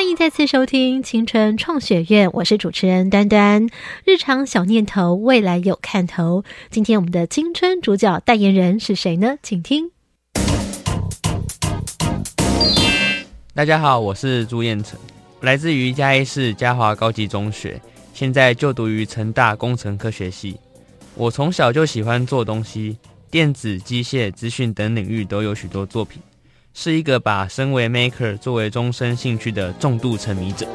欢迎再次收听青春创学院，我是主持人端端。日常小念头，未来有看头。今天我们的青春主角代言人是谁呢？请听。大家好，我是朱彦成，来自于嘉义市嘉华高级中学，现在就读于成大工程科学系。我从小就喜欢做东西，电子、机械、资讯等领域都有许多作品。是一个把身为 maker 作为终身兴趣的重度沉迷者。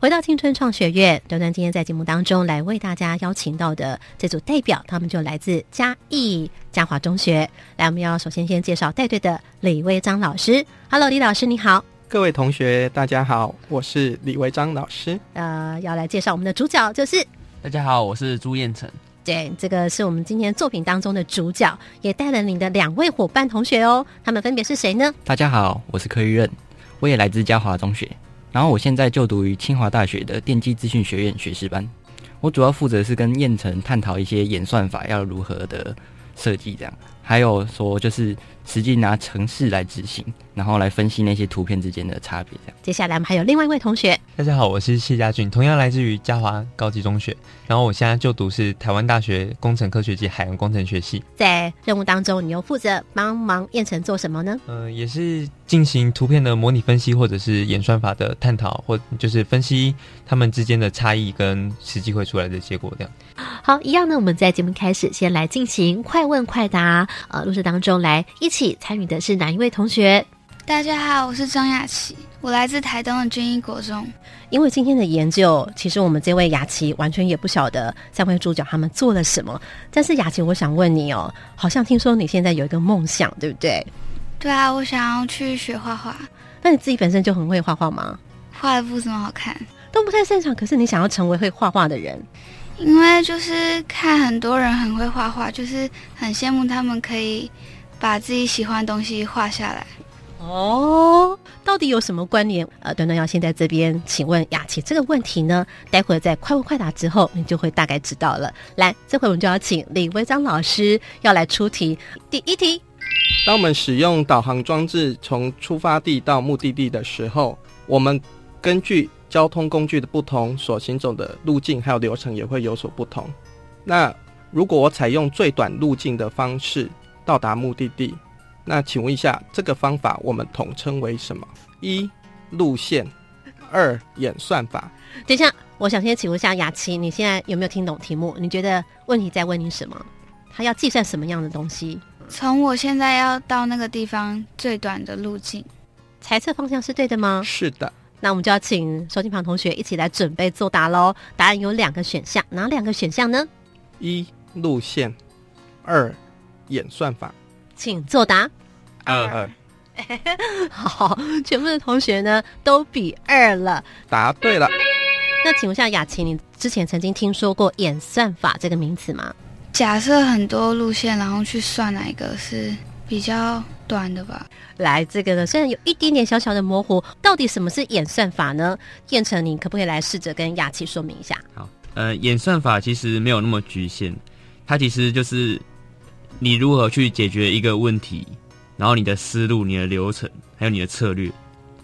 回到青春创学院，端端今天在节目当中来为大家邀请到的这组代表，他们就来自嘉义嘉华中学。来，我们要首先先介绍带队的李威章老师。Hello，李老师你好。各位同学大家好，我是李维章老师。呃，要来介绍我们的主角就是。大家好，我是朱彦成。对，这个是我们今天作品当中的主角，也带了你的两位伙伴同学哦。他们分别是谁呢？大家好，我是柯玉任，我也来自嘉华中学，然后我现在就读于清华大学的电机资讯学院学士班。我主要负责是跟彦成探讨一些演算法要如何的设计，这样，还有说就是。实际拿城市来执行，然后来分析那些图片之间的差别。这样，接下来我们还有另外一位同学。大家好，我是谢家俊，同样来自于嘉华高级中学，然后我现在就读是台湾大学工程科学及海洋工程学系。在任务当中，你又负责帮忙燕城做什么呢？嗯，也是进行图片的模拟分析，或者是演算法的探讨，或就是分析他们之间的差异跟实际会出来的结果。这样。好，一样呢，我们在节目开始先来进行快问快答。呃，录制当中来一。一起参与的是哪一位同学？大家好，我是张雅琪，我来自台东的军医国中。因为今天的研究，其实我们这位雅琪完全也不晓得三位主角他们做了什么。但是雅琪，我想问你哦，好像听说你现在有一个梦想，对不对？对啊，我想要去学画画。那你自己本身就很会画画吗？画的不怎么好看，都不太擅长。可是你想要成为会画画的人，因为就是看很多人很会画画，就是很羡慕他们可以。把自己喜欢的东西画下来。哦，到底有什么关联？呃，端端要先在这边请问雅琪这个问题呢，待会儿在快问快答之后，你就会大概知道了。来，这回我们就要请李维章老师要来出题。第一题，当我们使用导航装置从出发地到目的地的时候，我们根据交通工具的不同，所行走的路径还有流程也会有所不同。那如果我采用最短路径的方式到达目的地，那请问一下，这个方法我们统称为什么？一路线，二演算法。等一下，我想先请问一下雅琪，你现在有没有听懂题目？你觉得问题在问你什么？他要计算什么样的东西？从我现在要到那个地方最短的路径，猜测方向是对的吗？是的。那我们就要请收听旁同学一起来准备作答喽。答案有两个选项，哪两个选项呢？一路线，二演算法。请作答。二二。好，全部的同学呢都比二了，答对了。那请问一下雅琪，你之前曾经听说过演算法这个名词吗？假设很多路线，然后去算哪一个是比较短的吧。来，这个呢虽然有一点点小小的模糊，到底什么是演算法呢？燕成，你可不可以来试着跟雅琪说明一下？好，呃，演算法其实没有那么局限，它其实就是你如何去解决一个问题，然后你的思路、你的流程，还有你的策略，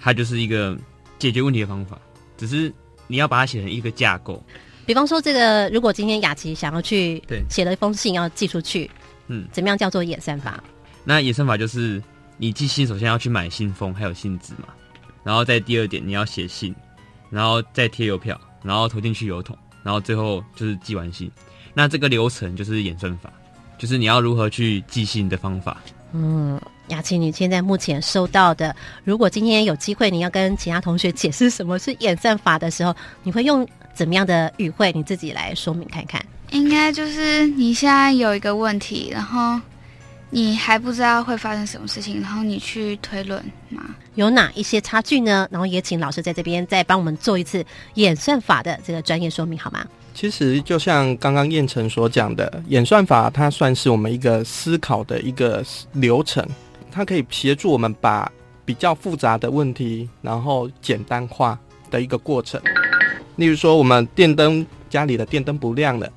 它就是一个解决问题的方法，只是你要把它写成一个架构。比方说，这个如果今天雅琪想要去对写了一封信要寄出去，嗯，怎么样叫做演算法？那演算法就是你寄信，首先要去买信封，还有信纸嘛，然后在第二点你要写信，然后再贴邮票，然后投进去邮筒，然后最后就是寄完信。那这个流程就是演算法，就是你要如何去寄信的方法。嗯，雅琪，你现在目前收到的，如果今天有机会你要跟其他同学解释什么是演算法的时候，你会用怎么样的语汇？你自己来说明看看。应该就是你现在有一个问题，然后你还不知道会发生什么事情，然后你去推论嘛？有哪一些差距呢？然后也请老师在这边再帮我们做一次演算法的这个专业说明，好吗？其实就像刚刚燕城所讲的，演算法它算是我们一个思考的一个流程，它可以协助我们把比较复杂的问题，然后简单化的一个过程。例如说，我们电灯家里的电灯不亮了，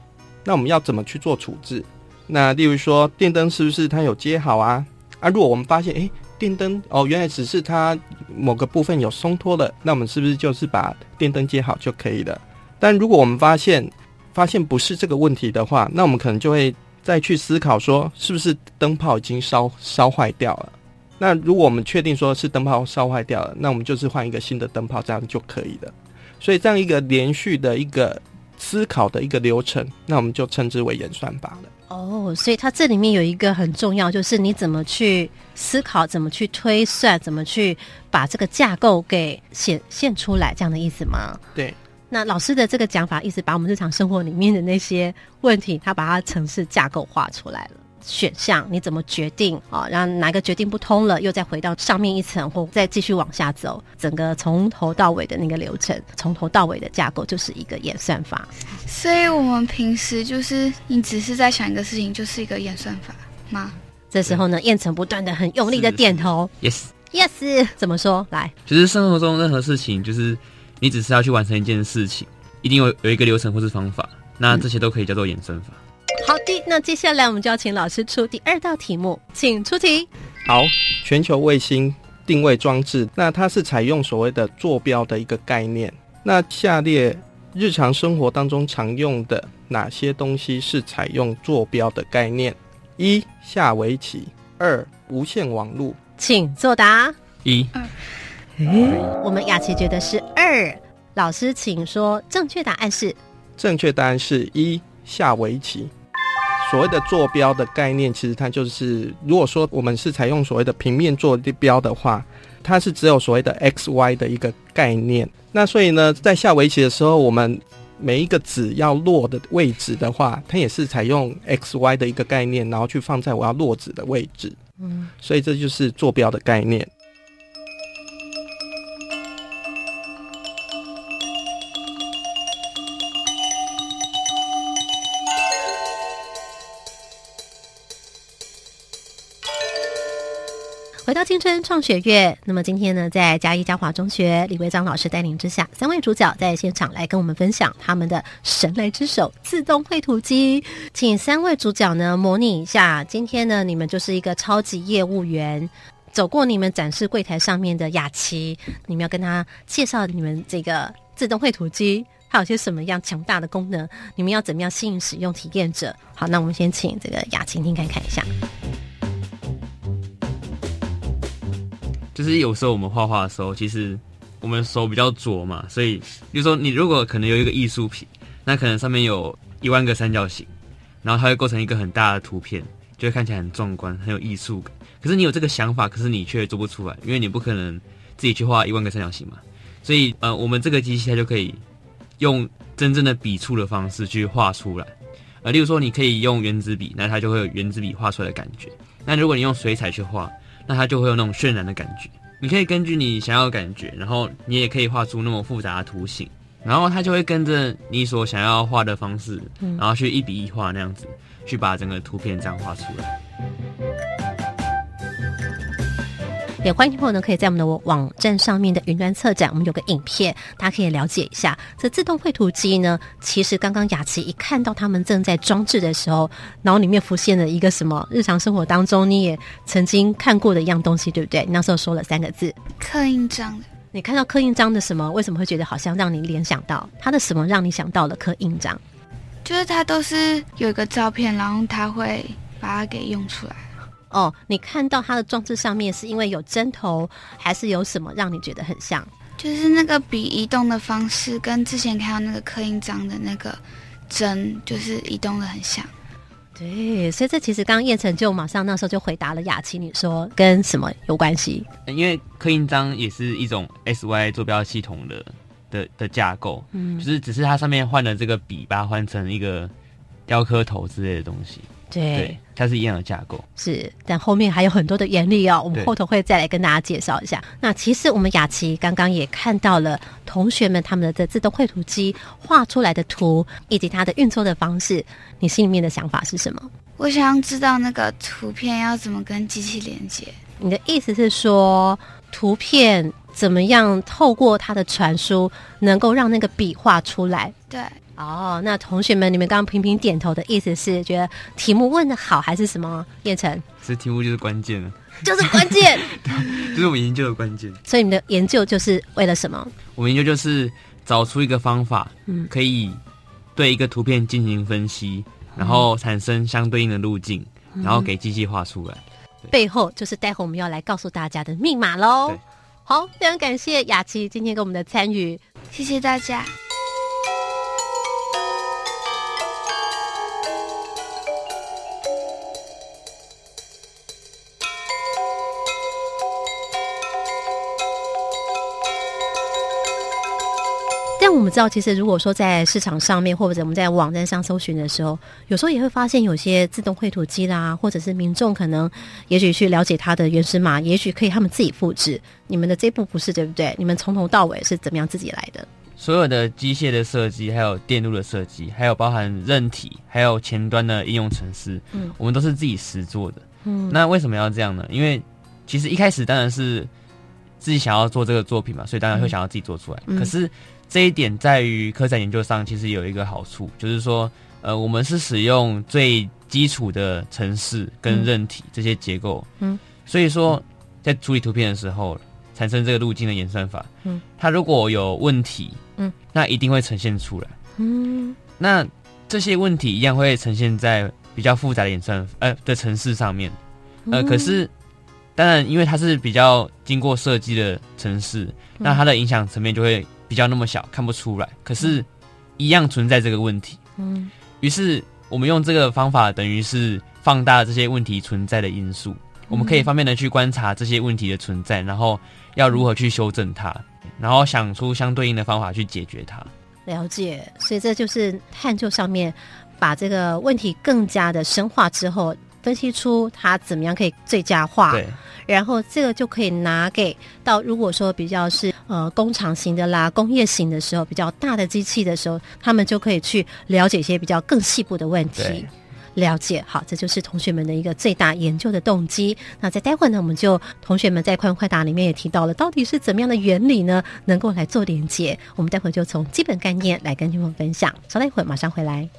那我们要怎么去做处置？那例如说，电灯是不是它有接好啊？啊，如果我们发现，诶，电灯哦，原来只是它某个部分有松脱了，那我们是不是就是把电灯接好就可以了？但如果我们发现发现不是这个问题的话，那我们可能就会再去思考说，是不是灯泡已经烧烧坏掉了？那如果我们确定说是灯泡烧坏掉了，那我们就是换一个新的灯泡，这样就可以了。所以这样一个连续的一个思考的一个流程，那我们就称之为演算法了。哦，所以它这里面有一个很重要，就是你怎么去思考，怎么去推算，怎么去把这个架构给显现出来，这样的意思吗？对。那老师的这个讲法，意思把我们日常生活里面的那些问题，他把它城市架构化出来了。选项你怎么决定啊？让哪个决定不通了，又再回到上面一层，或再继续往下走，整个从头到尾的那个流程，从头到尾的架构就是一个演算法。所以我们平时就是你只是在想一个事情，就是一个演算法吗？这时候呢，燕城不断的很用力的点头，yes yes，怎么说？来，就是生活中任何事情，就是你只是要去完成一件事情，一定有有一个流程或是方法，那这些都可以叫做衍生法。好的，那接下来我们就要请老师出第二道题目，请出题。好，全球卫星定位装置，那它是采用所谓的坐标的一个概念。那下列日常生活当中常用的哪些东西是采用坐标的概念？一下围棋，二无线网络。请作答。一。我们雅琪觉得是二。老师，请说正确答案是。正确答案是一下围棋。所谓的坐标的概念，其实它就是，如果说我们是采用所谓的平面坐标的话，它是只有所谓的 x y 的一个概念。那所以呢，在下围棋的时候，我们每一个子要落的位置的话，它也是采用 x y 的一个概念，然后去放在我要落子的位置。嗯，所以这就是坐标的概念。回到青春创学院，那么今天呢，在嘉义嘉华中学李维章老师带领之下，三位主角在现场来跟我们分享他们的神来之手自动绘图机。请三位主角呢模拟一下，今天呢你们就是一个超级业务员，走过你们展示柜台上面的雅琪，你们要跟他介绍你们这个自动绘图机。它有些什么样强大的功能？你们要怎么样吸引使用体验者？好，那我们先请这个雅琴听看看一下。就是有时候我们画画的时候，其实我们手比较拙嘛，所以比如说你如果可能有一个艺术品，那可能上面有一万个三角形，然后它会构成一个很大的图片，就会看起来很壮观，很有艺术感。可是你有这个想法，可是你却做不出来，因为你不可能自己去画一万个三角形嘛。所以呃，我们这个机器它就可以用真正的笔触的方式去画出来。呃，例如说你可以用原子笔，那它就会有原子笔画出来的感觉。那如果你用水彩去画，那它就会有那种渲染的感觉。你可以根据你想要的感觉，然后你也可以画出那么复杂的图形，然后它就会跟着你所想要画的方式，然后去一笔一画那样子，去把整个图片这样画出来。也欢迎朋友呢，可以在我们的网站上面的云端策展，我们有个影片，大家可以了解一下。这自动绘图机呢，其实刚刚雅琪一看到他们正在装置的时候，脑里面浮现了一个什么？日常生活当中你也曾经看过的一样东西，对不对？你那时候说了三个字：刻印章。你看到刻印章的什么？为什么会觉得好像让你联想到它的什么？让你想到了刻印章？就是它都是有一个照片，然后它会把它给用出来。哦，你看到它的装置上面是因为有针头，还是有什么让你觉得很像？就是那个笔移动的方式，跟之前看到那个刻印章的那个针，就是移动的很像。对，所以这其实刚刚叶晨就马上那时候就回答了雅琪，你说跟什么有关系？因为刻印章也是一种 SY 坐标系统的的的架构，嗯，就是只是它上面换了这个笔，把它换成一个雕刻头之类的东西。对，它是一样的架构，是，但后面还有很多的原理哦，我们后头会再来跟大家介绍一下。那其实我们雅琪刚刚也看到了同学们他们的自动绘图机画出来的图，以及它的运作的方式，你心里面的想法是什么？我想知道那个图片要怎么跟机器连接。你的意思是说，图片怎么样透过它的传输，能够让那个笔画出来？对。哦，那同学们，你们刚刚频频点头的意思是觉得题目问的好，还是什么？叶晨，这题目就是关键了，就是关键，就是我们研究的关键。所以你们的研究就是为了什么？我们研究就是找出一个方法，嗯，可以对一个图片进行分析，然后产生相对应的路径，然后给机器画出来。背后就是待会我们要来告诉大家的密码喽。好，非常感谢雅琪今天给我们的参与，谢谢大家。但我们知道，其实如果说在市场上面，或者我们在网站上搜寻的时候，有时候也会发现有些自动绘图机啦，或者是民众可能也许去了解它的原始码，也许可以他们自己复制。你们的这步不是对不对？你们从头到尾是怎么样自己来的？所有的机械的设计，还有电路的设计，还有包含韧体，还有前端的应用程式，嗯，我们都是自己实做的。嗯，那为什么要这样呢？因为其实一开始当然是自己想要做这个作品嘛，所以当然会想要自己做出来。可是这一点在于科展研究上，其实有一个好处，就是说，呃，我们是使用最基础的程式跟韧体这些结构，嗯，所以说在处理图片的时候，产生这个路径的演算法，嗯，它如果有问题，嗯，那一定会呈现出来，嗯，那这些问题一样会呈现在比较复杂的演算呃的程式上面，呃，可是当然，因为它是比较经过设计的城市，那它的影响层面就会。比较那么小看不出来，可是，一样存在这个问题。嗯，于是我们用这个方法，等于是放大这些问题存在的因素。我们可以方便的去观察这些问题的存在，然后要如何去修正它，然后想出相对应的方法去解决它。了解，所以这就是探究上面把这个问题更加的深化之后，分析出它怎么样可以最佳化。对。然后这个就可以拿给到，如果说比较是呃工厂型的啦、工业型的时候，比较大的机器的时候，他们就可以去了解一些比较更细部的问题。了解。好，这就是同学们的一个最大研究的动机。那在待会呢，我们就同学们在快问快答里面也提到了，到底是怎么样的原理呢，能够来做连接？我们待会就从基本概念来跟你们分享。稍待一会儿，马上回来。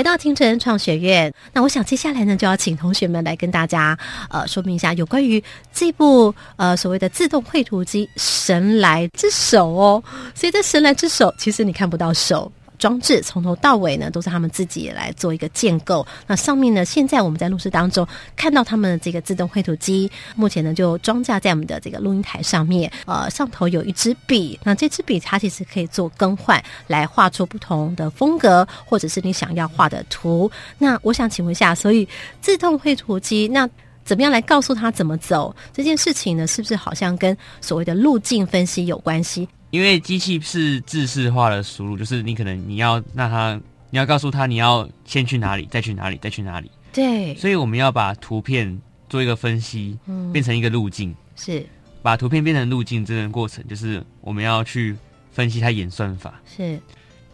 回到听晨创学院，那我想接下来呢，就要请同学们来跟大家呃说明一下有关于这部呃所谓的自动绘图机神来之手哦。所以这神来之手，其实你看不到手。装置从头到尾呢，都是他们自己来做一个建构。那上面呢，现在我们在录制当中看到他们的这个自动绘图机，目前呢就装架在我们的这个录音台上面。呃，上头有一支笔，那这支笔它其实可以做更换，来画出不同的风格，或者是你想要画的图。那我想请问一下，所以自动绘图机那怎么样来告诉他怎么走这件事情呢？是不是好像跟所谓的路径分析有关系？因为机器是自式化的输入，就是你可能你要让它，你要告诉它你要先去哪里，再去哪里，再去哪里。对，所以我们要把图片做一个分析，嗯变成一个路径。是把图片变成路径这个过程，就是我们要去分析它演算法。是，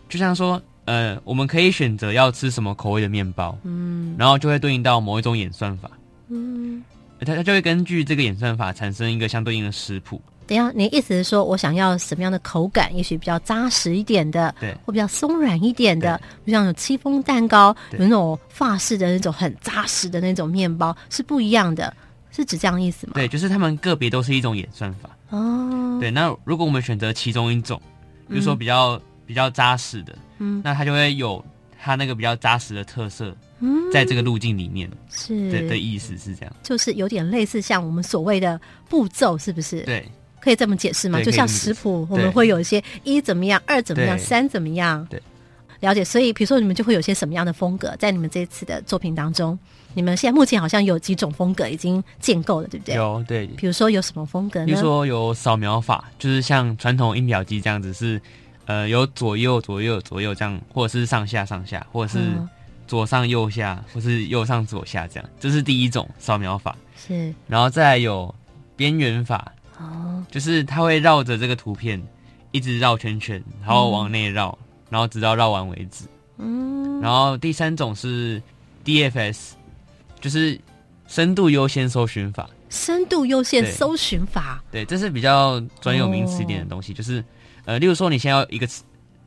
就像说，呃，我们可以选择要吃什么口味的面包，嗯然后就会对应到某一种演算法，嗯。它它就会根据这个演算法产生一个相对应的食谱。等一下，你的意思是说我想要什么样的口感？也许比较扎实一点的，对或比较松软一点的，就像有戚风蛋糕，有那种法式的那种很扎实的那种面包，是不一样的，是指这样意思吗？对，就是他们个别都是一种演算法。哦，对，那如果我们选择其中一种，比如说嗯比较、比较扎实的，嗯那它就会有它那个比较扎实的特色，嗯在这个路径里面是的的意思是这样。就是有点类似像我们所谓的步骤，是不是？对，可以这么解释吗？就像食谱，我们会有一些一怎么样，二怎么样，三怎么样。对，了解。所以，比如说你们就会有些什么样的风格，在你们这一次的作品当中，你们现在目前好像有几种风格已经建构了，对不对？。有对，比如说有什么风格呢？比如说有扫描法，就是像传统音表机这样子是，呃，有左右左右左右这样，或者是上下上下，或者是嗯左上右下，或是右上左下这样，这是第一种扫描法。是然后再来有边缘法，哦，就是它会绕着这个图片一直绕圈圈，然后往内绕，然后直到绕完为止。嗯，然后第三种是 DFS，就是深度优先搜寻法。深度优先搜寻法，对，这是比较专有名词一点的东西，就是呃，例如说你现在要一个，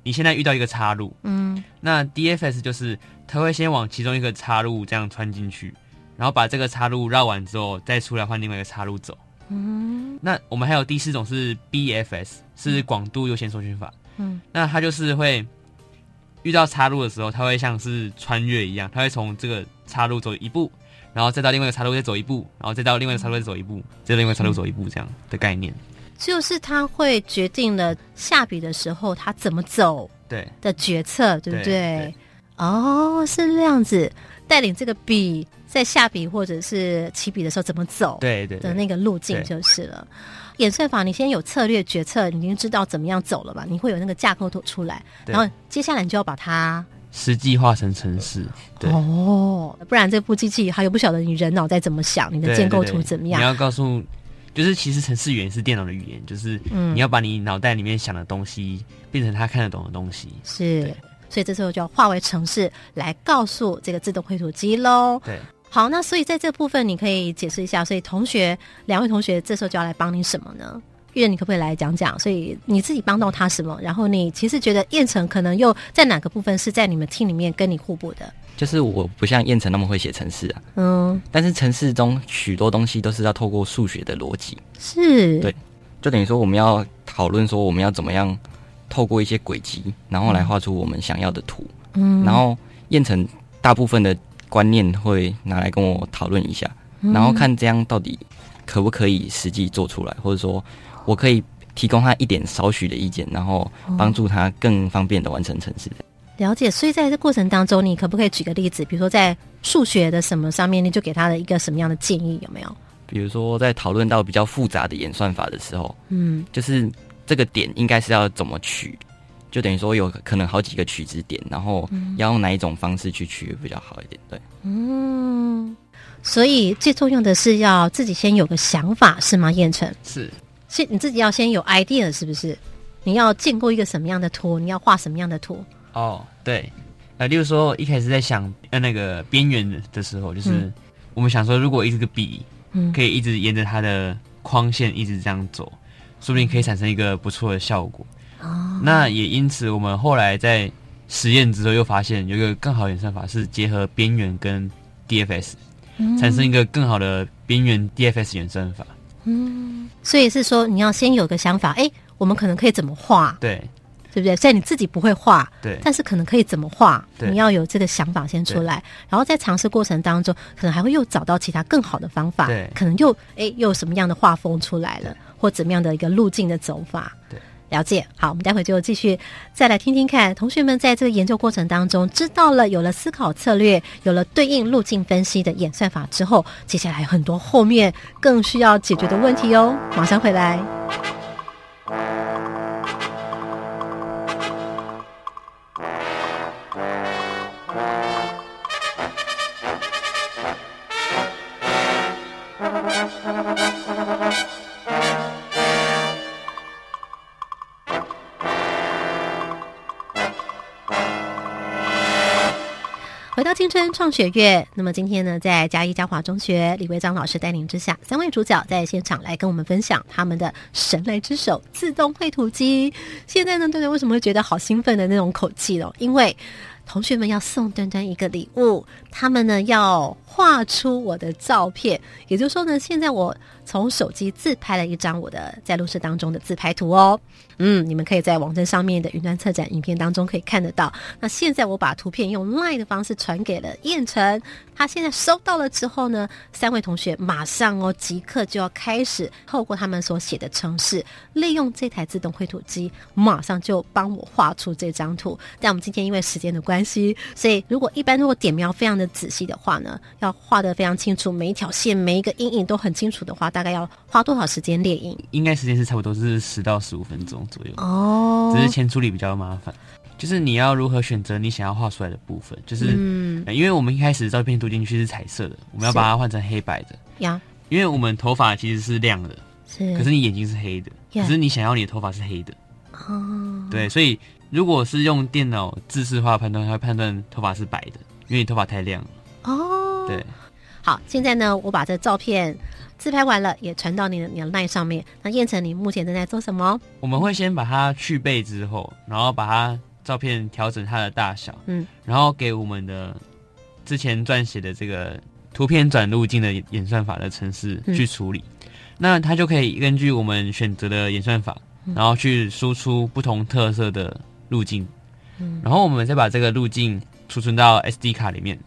你现在遇到一个插入，嗯。那 DFS 就是它会先往其中一个插入这样穿进去，然后把这个插入绕完之后，再出来换另外一个插入走。嗯那我们还有第四种是 BFS，是广度优先搜寻法。嗯那它就是会遇到岔路的时候，它会像是穿越一样，它会从这个岔路走一步，然后再到另外一个岔路再走一步，然后再到另外一个岔路再走一步，再到另外一个岔路走一步，这样的概念。就是它会决定了下笔的时候它怎么走对的决策，对不对对？哦，是这样子，带领这个笔在下笔或者是起笔的时候怎么走，对对对的那个路径就是了。演算法，你先有策略决策，你已经知道怎么样走了吧？你会有那个架构图出来，然后接下来你就要把它实际化成城市。对，哦，不然这部机器还有不晓得你人脑在怎么想，你的建构图怎么样你？要告诉，就是其实程式语言是电脑的语言，就是嗯你要把你脑袋里面想的东西变成他看得懂的东西。是，所以这时候就要化为程式来告诉这个自动绘图机喽。对，好，那所以在这部分你可以解释一下，所以同学两位同学这时候就要来帮你什么呢？玉人，你可不可以来讲讲？所以你自己帮到他什么？然后你其实觉得燕城可能又在哪个部分是在你们 team 里面跟你互补的？就是我不像燕城那么会写程式啊，嗯，但是程式中许多东西都是要透过数学的逻辑，是，对，就等于说我们要讨论说我们要怎么样透过一些轨迹，然后来画出我们想要的图。嗯然后燕城大部分的观念会拿来跟我讨论一下，嗯然后看这样到底可不可以实际做出来，或者说我可以提供他一点少许的意见，然后帮助他更方便的完成程式。了解，所以在这过程当中，你可不可以举个例子？比如说在数学的什么上面，你就给他的一个什么样的建议？有没有？比如说在讨论到比较复杂的演算法的时候，嗯，就是这个点应该是要怎么取，就等于说有可能好几个取值点，然后嗯要用哪一种方式去取比较好一点。对，嗯，所以最重要的是要自己先有个想法，是吗？燕城是，是你自己要先有 idea 是不是？你要建构一个什么样的图？你要画什么样的图？哦，对，呃，例如说一开始在想呃那个边缘的时候，就是、嗯我们想说，如果一支笔嗯可以一直沿着它的框线一直这样走，说不定可以产生一个不错的效果。哦那也因此，我们后来在实验之后又发现有一个更好的演算法是结合边缘跟 DFS，、嗯。产生一个更好的边缘 DFS 演算法。嗯，所以是说你要先有个想法，哎，我们可能可以怎么画，对。对不对？虽然你自己不会画，对。但是可能可以怎么画，对。你要有这个想法先出来，然后在尝试过程当中，可能还会又找到其他更好的方法，对。可能又哎又有什么样的画风出来了，或怎么样的一个路径的走法，对。了解，好，我们待会就继续再来听听看，同学们在这个研究过程当中知道了有了思考策略，有了对应路径分析的演算法之后，接下来很多后面更需要解决的问题哦。马上回来。创学院，那么今天呢，在嘉义嘉华中学李维章老师带领之下，三位主角在现场来跟我们分享他们的神来之手自动绘图机。现在呢，大家为什么会觉得好兴奋的那种口气哦？因为同学们要送端端一个礼物，他们呢要画出我的照片，也就是说呢，现在我从手机自拍了一张我的在录室当中的自拍图哦。嗯，你们可以在网站上面的云端策展影片当中可以看得到。那现在我把图片用 LINE 的方式传给了燕城，他现在收到了之后呢，三位同学马上哦即刻就要开始透过他们所写的程式，利用这台自动绘图机，马上就帮我画出这张图。但我们今天因为时间的关系，所以如果一般如果点描非常的仔细的话呢，要画的非常清楚，每一条线、每一个阴影都很清楚的话，大概要花多少时间列印？应该时间是差不多是十到十五分钟左右。哦。只是前处理比较麻烦。就是你要如何选择你想要画出来的部分，就是、嗯。呃因为我们一开始照片读进去是彩色的，我们要把它换成黑白的，呀，因为我们头发其实是亮的，是。可是你眼睛是黑的可是你想要你的头发是黑的，哦，对，所以如果是用电脑自视化判断，它会判断头发是白的，因为你头发太亮了，哦，对。好，现在呢，我把这照片自拍完了，也传到你的你的 line 上面。那燕城，你目前正在做什么？我们会先把它去背之后，然后把它照片调整它的大小，嗯，然后给我们的之前撰写的这个图片转路径的演算法的程式嗯去处理。那它就可以根据我们选择的演算法，嗯然后去输出不同特色的路径，嗯然后我们再把这个路径储存到 SD 卡里面，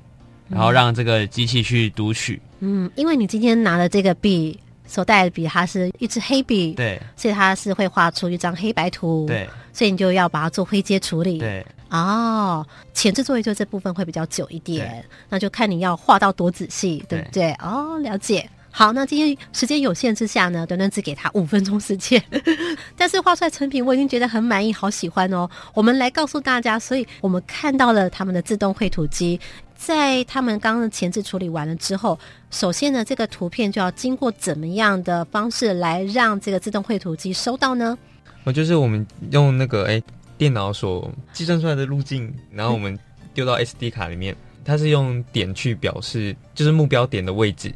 然后嗯让这个机器去读取。嗯，因为你今天拿的这个笔，所带的笔，它是一支黑笔，对所以它是会画出一张黑白图，对，所以你就要把它做灰阶处理，对。哦，前置作业就这部分会比较久一点，那就看你要画到多仔细，对不对？哦，了解。好，那今天时间有限之下呢，短短只给他五分钟时间，但是画出来成品我已经觉得很满意，好喜欢哦。我们来告诉大家，所以我们看到了他们的自动绘图机，在他们刚刚的前置处理完了之后，首先呢，这个图片就要经过怎么样的方式来让这个自动绘图机收到呢？哦，就是我们用那个哎、电脑所计算出来的路径，然后我们丢到 SD 卡里面，它是用点去表示，就是目标点的位置，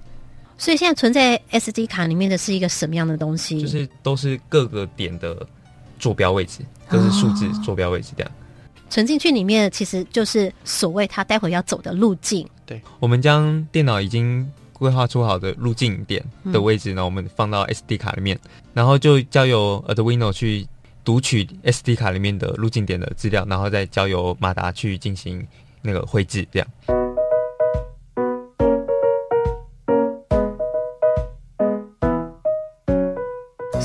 所以现在存在 SD 卡里面的是一个什么样的东西？就是都是各个点的坐标位置，都是数字坐标位置这样。存进去里面，其实就是所谓他待会要走的路径。对我们将电脑已经规划出好的路径点的位置，然后我们放到 SD 卡里面，然后就交由 Arduino 去读取 SD 卡里面的路径点的资料，然后再交由马达去进行那个绘制，这样。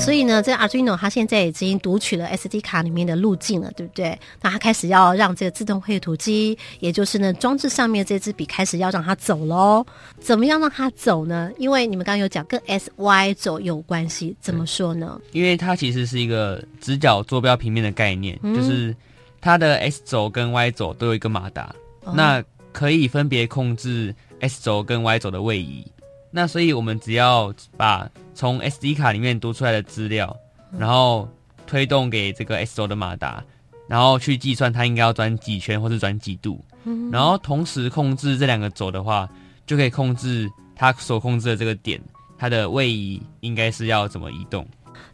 所以呢，这个 Arduino 它现在已经读取了 SD 卡里面的路径了，对不对？那它开始要让这个自动绘图机，也就是呢装置上面这支笔开始要让它走喽。怎么样让它走呢？因为你们刚刚有讲跟 SY 轴有关系，怎么说呢？因为它其实是一个直角坐标平面的概念，嗯就是它的 S 轴跟 y 轴都有一个马达，哦那可以分别控制 S 轴跟 y 轴的位移。那所以我们只要把从 SD 卡里面读出来的资料，然后推动给这个 S 轴的马达，然后去计算它应该要转几圈或是转几度，嗯然后同时控制这两个轴的话，就可以控制它所控制的这个点，它的位移应该是要怎么移动。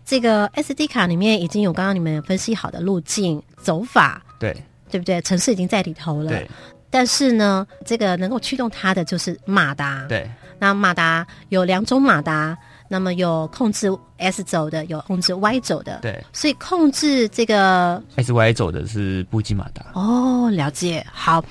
这个 SD 卡里面已经有刚刚你们分析好的路径走法，对对不对？城市已经在里头了。对但是呢，这个能够驱动它的就是马达。对，那马达有两种马达，那么有控制 S 轴的，有控制 Y 轴的。对所以控制这个，S Y 轴的是步进马达。哦，了解。好，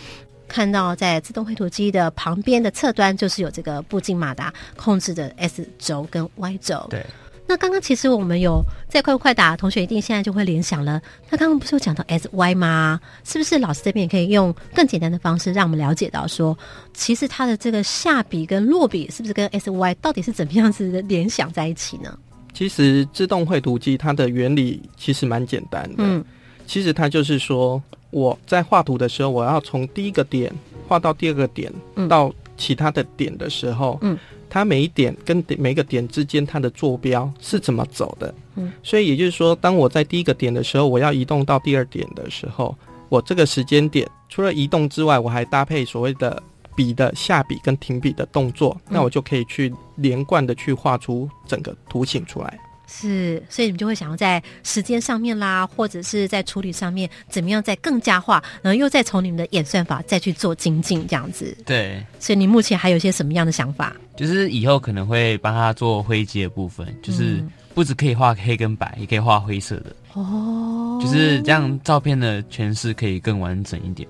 看到在自动绘图机的旁边的侧端，就是有这个步进马达控制的 S 轴跟 Y 轴。对。那刚刚其实我们有在快问快打，同学一定现在就会联想了。那刚刚不是有讲到 S Y 吗？是不是老师这边也可以用更简单的方式，让我们了解到说，其实它的这个下笔跟落笔是不是跟 S Y 到底是怎么样子的联想在一起呢？其实自动绘图机它的原理其实蛮简单的，嗯，其实它就是说我在画图的时候，我要从第一个点画到第二个点，嗯到其他的点的时候，嗯，它每一点跟每一个点之间它的坐标是怎么走的，嗯，所以也就是说，当我在第一个点的时候，我要移动到第二点的时候，我这个时间点除了移动之外，我还搭配所谓的笔的下笔跟停笔的动作，嗯。那我就可以去连贯的去画出整个图形出来。是，所以你们就会想要在时间上面啦，或者是在处理上面，怎么样再更加化，然后又再从你们的演算法再去做精进，这样子。对，所以你目前还有一些什么样的想法？就是以后可能会帮他做灰阶的部分，就是嗯不止可以画黑跟白，也可以画灰色的，哦，就是这样，照片的诠释可以更完整一点。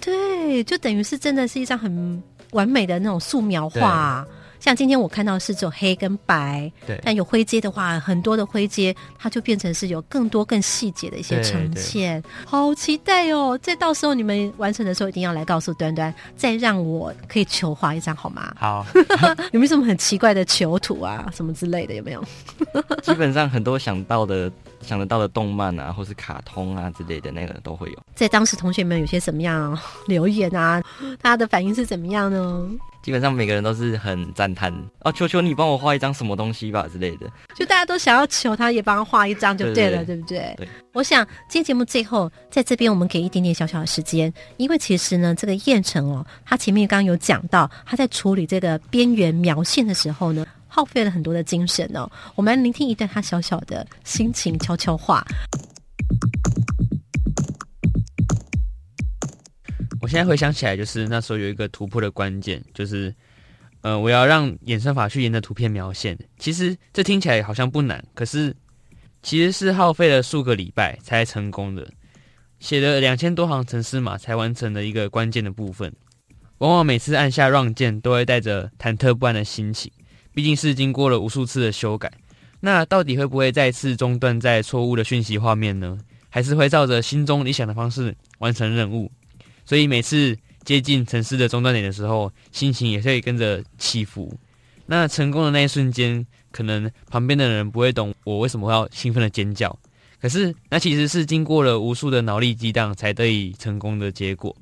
对，就等于是真的是一张很完美的那种素描画。像今天我看到是只有黑跟白，对但有灰阶的话，很多的灰阶，它就变成是有更多更细节的一些呈现，好期待哦！这到时候你们完成的时候，一定要来告诉端端，再让我可以求画一张好吗？好，有没有什么很奇怪的囚徒啊，什么之类的？有没有？基本上很多想到的、想得到的动漫啊，或是卡通啊之类的那个都会有。在当时同学们有些什么样留言啊？大家的反应是怎么样呢？基本上每个人都是很赞叹哦，求求你帮我画一张什么东西吧之类的。就大家都想要求他也帮他画一张就对了，对对对不对？对。我想今天节目最后在这边我们给一点点小小的时间，因为其实呢，这个燕城哦，他前面刚刚有讲到，他在处理这个边缘描线的时候呢，耗费了很多的精神哦。我们来聆听一段他小小的心情悄悄话。我现在回想起来，就是那时候有一个突破的关键，就是，呃，我要让演算法去沿着图片描线。其实这听起来好像不难，可是其实是耗费了数个礼拜才成功的，写了两千多行程式码才完成的一个关键的部分。往往每次按下 Run 键，都会带着忐忑不安的心情，毕竟是经过了无数次的修改。那到底会不会再次中断在错误的讯息画面呢？还是会照着心中理想的方式完成任务？所以每次接近城市的中断点的时候，心情也会跟着起伏。那成功的那一瞬间，可能旁边的人不会懂我为什么会要兴奋的尖叫，可是那其实是经过了无数的脑力激荡才得以成功的结果。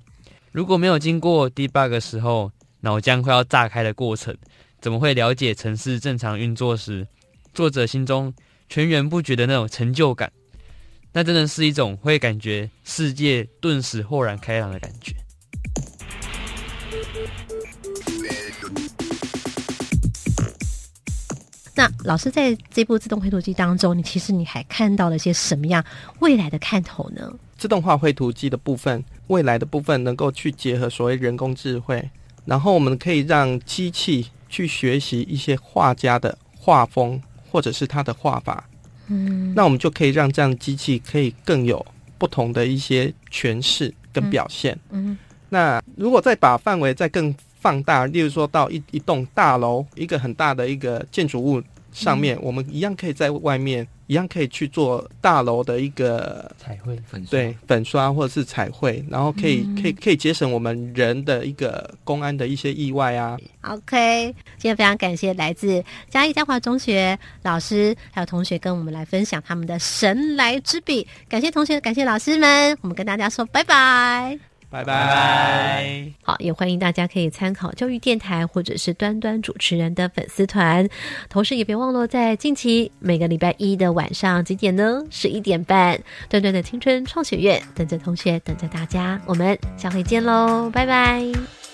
如果没有经过 debug 时候脑浆快要炸开的过程，怎么会了解城市正常运作时，作者心中全源不绝的那种成就感？那真的是一种会感觉世界顿时豁然开朗的感觉。那老师在这部自动绘图机当中，你其实你还看到了些什么样未来的看头呢？自动化绘图机的部分，未来的部分能够去结合所谓人工智慧，然后我们可以让机器去学习一些画家的画风或者是他的画法，嗯，那我们就可以让这样的机器可以更有不同的一些诠释跟表现。嗯。那如果再把范围再更放大，例如说到一一栋大楼，一个很大的一个建筑物上面，我们一样可以在外面，一样可以去做大楼的一个彩绘粉刷对粉刷或者是彩绘，然后可以、嗯可以可以节省我们人的一个公安的一些意外啊。OK，今天非常感谢来自嘉义嘉华中学老师还有同学跟我们来分享他们的神来之笔，感谢同学，感谢老师们，我们跟大家说拜拜。拜拜。好，也欢迎大家可以参考教育电台或者是端端主持人的粉丝团，同时也别忘了在近期每个礼拜一的晚上几点呢？十一点半，端端的青春创学院等着同学，等着大家，我们下回见喽，拜拜。